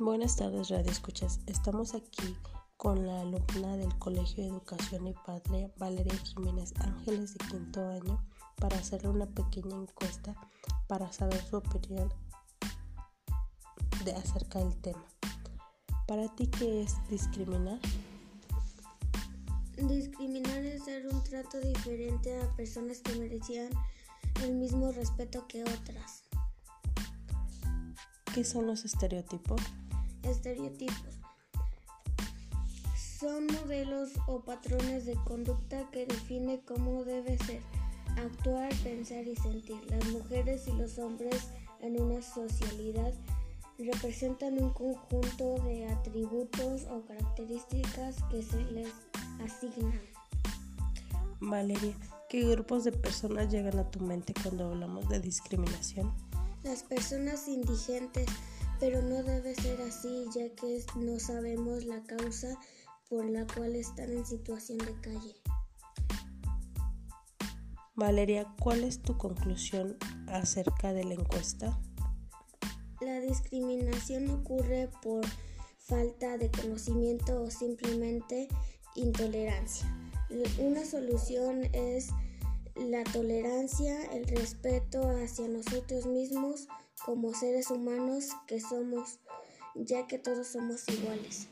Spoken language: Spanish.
Buenas tardes, Radio Escuchas. Estamos aquí con la alumna del Colegio de Educación y Patria, Valeria Jiménez Ángeles, de quinto año, para hacerle una pequeña encuesta para saber su opinión de acerca del tema. ¿Para ti qué es discriminar? Discriminar es dar un trato diferente a personas que merecían el mismo respeto que otras. ¿Qué son los estereotipos? Estereotipos. Son modelos o patrones de conducta que define cómo debe ser, actuar, pensar y sentir. Las mujeres y los hombres en una socialidad representan un conjunto de atributos o características que se les asignan. Valeria, ¿qué grupos de personas llegan a tu mente cuando hablamos de discriminación? Las personas indigentes pero no debe ser así ya que no sabemos la causa por la cual están en situación de calle. Valeria, ¿cuál es tu conclusión acerca de la encuesta? La discriminación ocurre por falta de conocimiento o simplemente intolerancia. Una solución es la tolerancia, el respeto hacia nosotros mismos como seres humanos que somos, ya que todos somos iguales.